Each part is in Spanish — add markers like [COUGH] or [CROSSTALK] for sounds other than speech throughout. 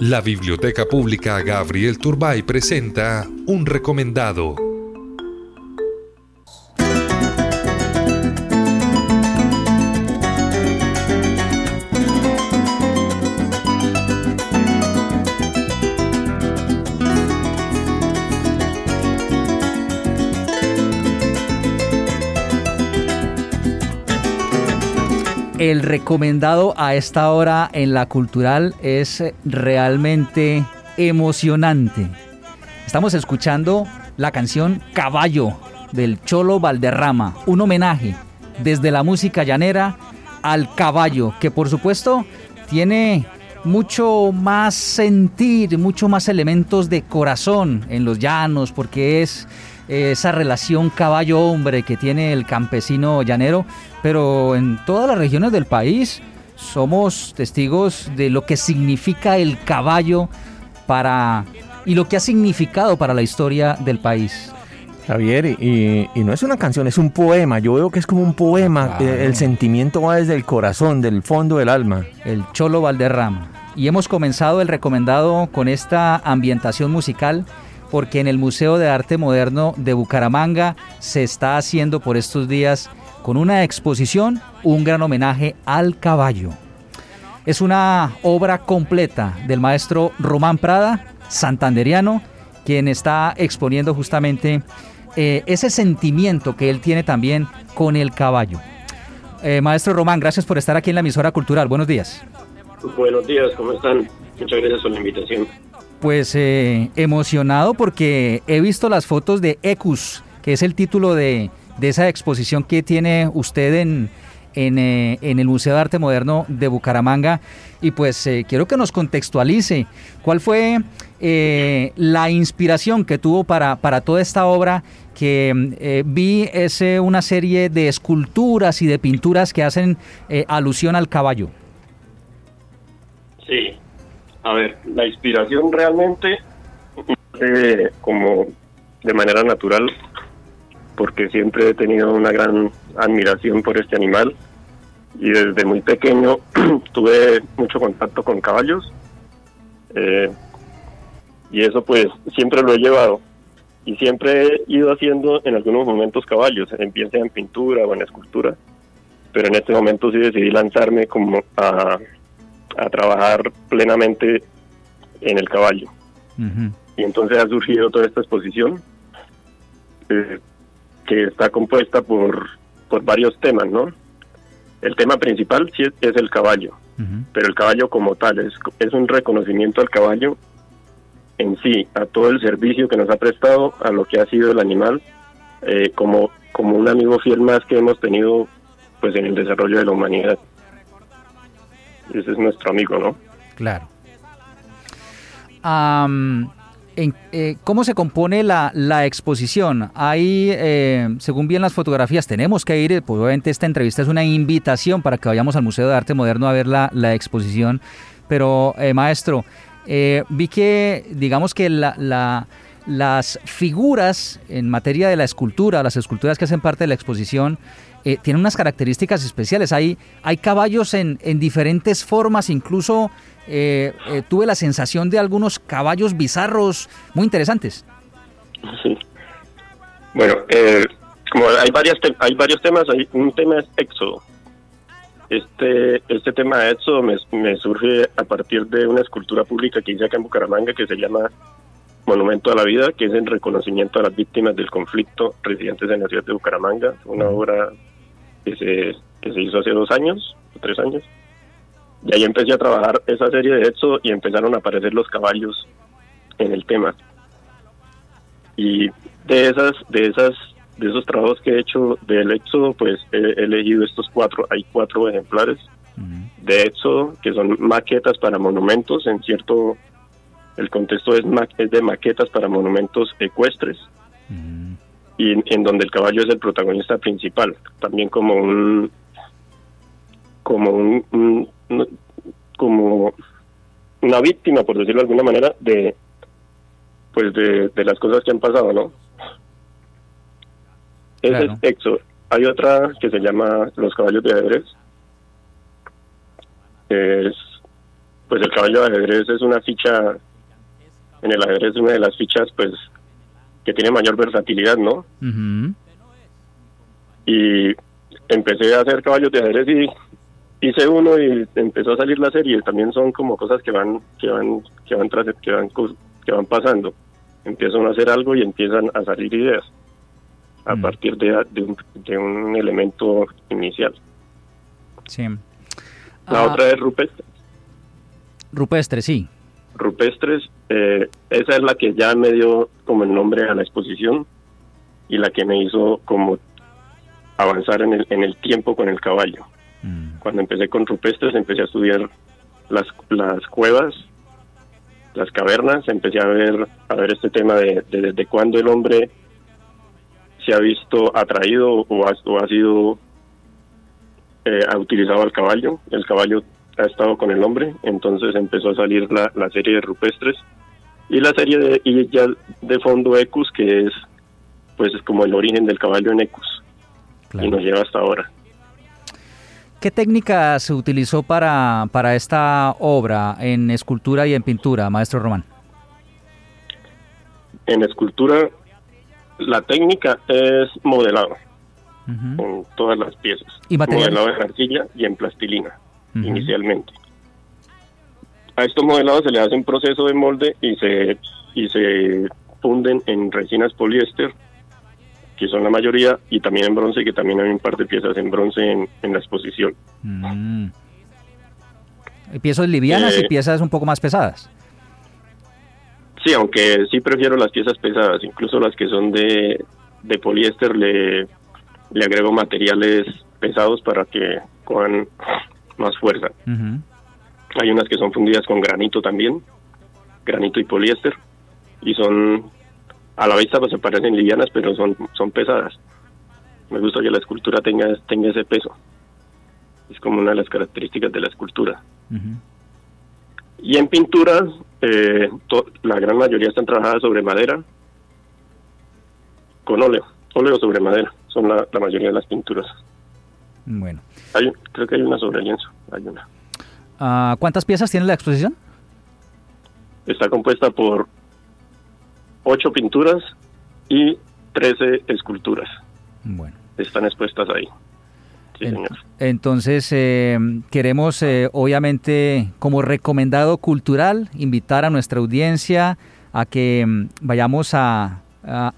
La Biblioteca Pública Gabriel Turbay presenta un recomendado. El recomendado a esta hora en la cultural es realmente emocionante. Estamos escuchando la canción Caballo del Cholo Valderrama, un homenaje desde la música llanera al caballo, que por supuesto tiene mucho más sentir, mucho más elementos de corazón en los llanos, porque es esa relación caballo-hombre que tiene el campesino llanero, pero en todas las regiones del país somos testigos de lo que significa el caballo para y lo que ha significado para la historia del país. Javier, y, no es una canción, es un poema. Yo veo que es como un poema. El sentimiento va desde el corazón, del fondo del alma. El Cholo Valderrama. Y hemos comenzado el recomendado con esta ambientación musical porque en el Museo de Arte Moderno de Bucaramanga se está haciendo por estos días con una exposición un gran homenaje al caballo. Es una obra completa del maestro Román Prada, santanderiano, quien está exponiendo justamente eh, ese sentimiento que él tiene también con el caballo. Eh, maestro Román, gracias por estar aquí en la emisora cultural. Buenos días. Buenos días, ¿cómo están? Muchas gracias por la invitación pues eh, emocionado porque he visto las fotos de Ecus, que es el título de, esa exposición que tiene usted en, eh, en, el Museo de Arte Moderno de Bucaramanga. Y pues eh, quiero que nos contextualice cuál fue la inspiración que tuvo para, para toda esta obra que vi es una serie de esculturas y de pinturas que hacen alusión al caballo. Sí, a ver, la inspiración realmente eh, como de manera natural, porque siempre he tenido una gran admiración por este animal. Y desde muy pequeño [CLEARS THROAT] tuve mucho contacto con caballos eh, y eso pues siempre lo he llevado. Y siempre he ido haciendo en algunos momentos caballos, empieza en pintura o en escultura, pero en este momento sí decidí lanzarme como a a trabajar plenamente en el caballo. Y entonces ha surgido toda esta exposición eh, que está compuesta por, por varios temas, ¿no? El tema principal sí es, el caballo, pero el caballo como tal es, es un reconocimiento al caballo en sí, a todo el servicio que nos ha prestado, a lo que ha sido el animal, eh, como, como un amigo fiel más que hemos tenido pues en el desarrollo de la humanidad ese es nuestro amigo, ¿no? Claro. Eh, ¿Cómo se compone la, exposición? Hay, eh, según bien las fotografías, tenemos que ir, pues obviamente esta entrevista es una invitación para que vayamos al Museo de Arte Moderno a ver la, exposición, pero eh, maestro, vi que, digamos que las figuras en materia de la escultura, las esculturas que hacen parte de la exposición, eh, tiene unas características especiales. Hay, hay caballos en, en diferentes formas, incluso eh, eh, tuve la sensación de algunos caballos bizarros muy interesantes. Bueno, como hay, varias hay varios temas, hay, un tema es Éxodo. Este, este tema de Éxodo me, me surge a partir de una escultura pública que hice acá en Bucaramanga que se llama Monumento a la Vida, que es en reconocimiento a las víctimas del conflicto residentes en la ciudad de Bucaramanga, una obra que se, que se hizo hace dos años, o tres años. Y ahí empecé a trabajar esa serie de Éxodo y empezaron a aparecer los caballos en el tema. Y de esas, de esas, de esos trabajos que he hecho del Éxodo, pues he, elegido estos cuatro, hay cuatro ejemplares de Éxodo, que son maquetas para monumentos, en cierto, el contexto es, es de maquetas para monumentos ecuestres y en, donde el caballo es el protagonista principal, también como un como un, como una víctima, por decirlo de alguna manera, de pues de, las cosas que han pasado, ¿no? Ese es Exo. Hay otra que se llama Los caballos de ajedrez. Es pues el caballo de ajedrez es una ficha, en el ajedrez es una de las fichas pues que tiene mayor versatilidad, ¿no? Y empecé a hacer caballos de ajedrez y hice uno y empezó a salir la serie. También son como cosas que van, que van, que van tras, que van, que van pasando. Empiezan a hacer algo y empiezan a salir ideas a mm. partir de, de, un, elemento inicial. Sí. La ah. otra es rupestre. Rupestre, sí. Rupestres, eh, esa es la que ya me dio como el nombre a la exposición y la que me hizo como avanzar en el, en el tiempo con el caballo. Mm. Cuando empecé con rupestres empecé a estudiar las, las cuevas, las cavernas, empecé a ver, a ver este tema de, desde cuándo el hombre se ha visto atraído o ha, o ha sido, eh, ha utilizado al caballo. El caballo ha estado con el hombre, entonces empezó a salir la, la serie de rupestres y la serie de, y ya de fondo Ecus, que es pues es como el origen del caballo en Ecus y nos lleva hasta ahora. ¿Qué técnica se utilizó para, para esta obra en escultura y en pintura, maestro Román? En escultura, la técnica es modelado en todas las piezas. ¿Y modelado en arcilla y en plastilina, inicialmente. A estos modelados se le hace un proceso de molde y se, y se funden en resinas poliéster que son la mayoría, y también en bronce, que también hay un par de piezas en bronce en, la exposición. Mm. ¿Piezas livianas y eh, piezas un poco más pesadas? Sí, aunque sí prefiero las piezas pesadas, incluso las que son de, de poliéster le, le agrego materiales pesados para que cojan más fuerza. Hay unas que son fundidas con granito también, granito y poliéster, y son a la vista pues se parecen livianas, pero son, son pesadas. Me gusta que la escultura tenga, tenga ese peso. Es como una de las características de la escultura. Y en pintura, eh, la gran mayoría están trabajadas sobre madera, con óleo, óleo sobre madera, son la, mayoría de las pinturas. Bueno. Hay, creo que hay una sobre lienzo, hay una. Ah, ¿Cuántas piezas tiene la exposición? Está compuesta por ocho pinturas y trece esculturas. Bueno. Están expuestas ahí. Sí, señor. Entonces, eh, queremos, eh, obviamente, como recomendado cultural, invitar a nuestra audiencia a que mm, vayamos a,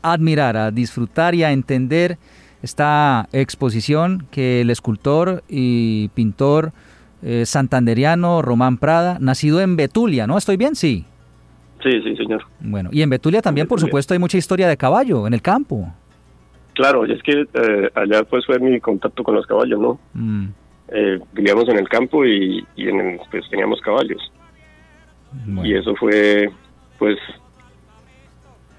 admirar, a disfrutar y a entender esta exposición que el escultor y pintor eh, santanderiano Román Prada, nacido en Betulia, ¿no? ¿Estoy bien? Sí. Sí, sí, señor. Bueno, y en Betulia también, por supuesto, hay mucha historia de caballo en el campo. Claro, y es que eh, allá pues fue mi contacto con los caballos, ¿no? Mm. Eh, vivíamos en el campo y, en pues teníamos caballos. Y eso fue pues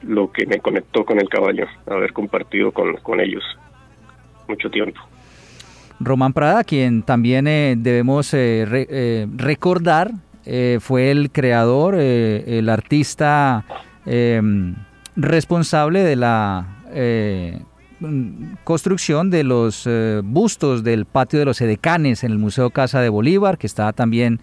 lo que me conectó con el caballo, haber compartido con, con ellos mucho tiempo. Román Prada, quien también eh, debemos recordar eh, fue el creador, eh, el artista responsable de la eh, construcción de los bustos del patio de los edecanes en el Museo Casa de Bolívar, que está también,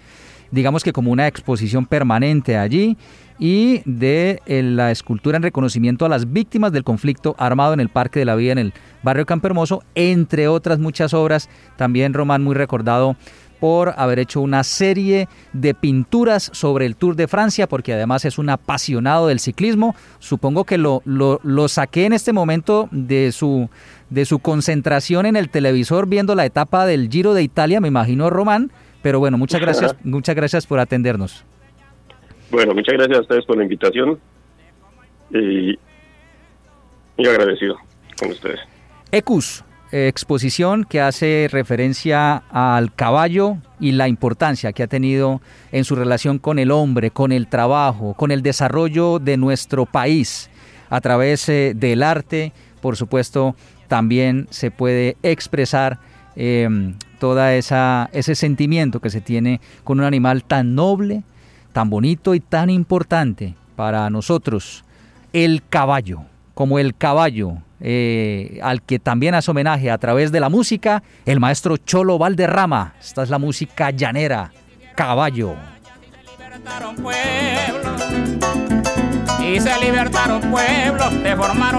digamos que como una exposición permanente allí, y de la escultura en reconocimiento a las víctimas del conflicto armado en el Parque de la Vida en el barrio Campo Hermoso, entre otras muchas obras, también Román muy recordado por haber hecho una serie de pinturas sobre el Tour de Francia, porque además es un apasionado del ciclismo. Supongo que lo, lo, saqué en este momento de su, de su concentración en el televisor viendo la etapa del Giro de Italia, me imagino Román, pero bueno, muchas gracias, muchas gracias por atendernos. Bueno, muchas gracias a ustedes por la invitación y, y agradecido con ustedes. Ecus, exposición que hace referencia al caballo y la importancia que ha tenido en su relación con el hombre, con el trabajo, con el desarrollo de nuestro país a través eh, del arte. Por supuesto, también se puede expresar eh, toda esa ese sentimiento que se tiene con un animal tan noble, tan bonito y tan importante para nosotros, el caballo, como el caballo eh, al que también hace homenaje a través de la música, el maestro Cholo Valderrama. Esta es la música llanera, caballo. Y se libertaron pueblos, de formaron.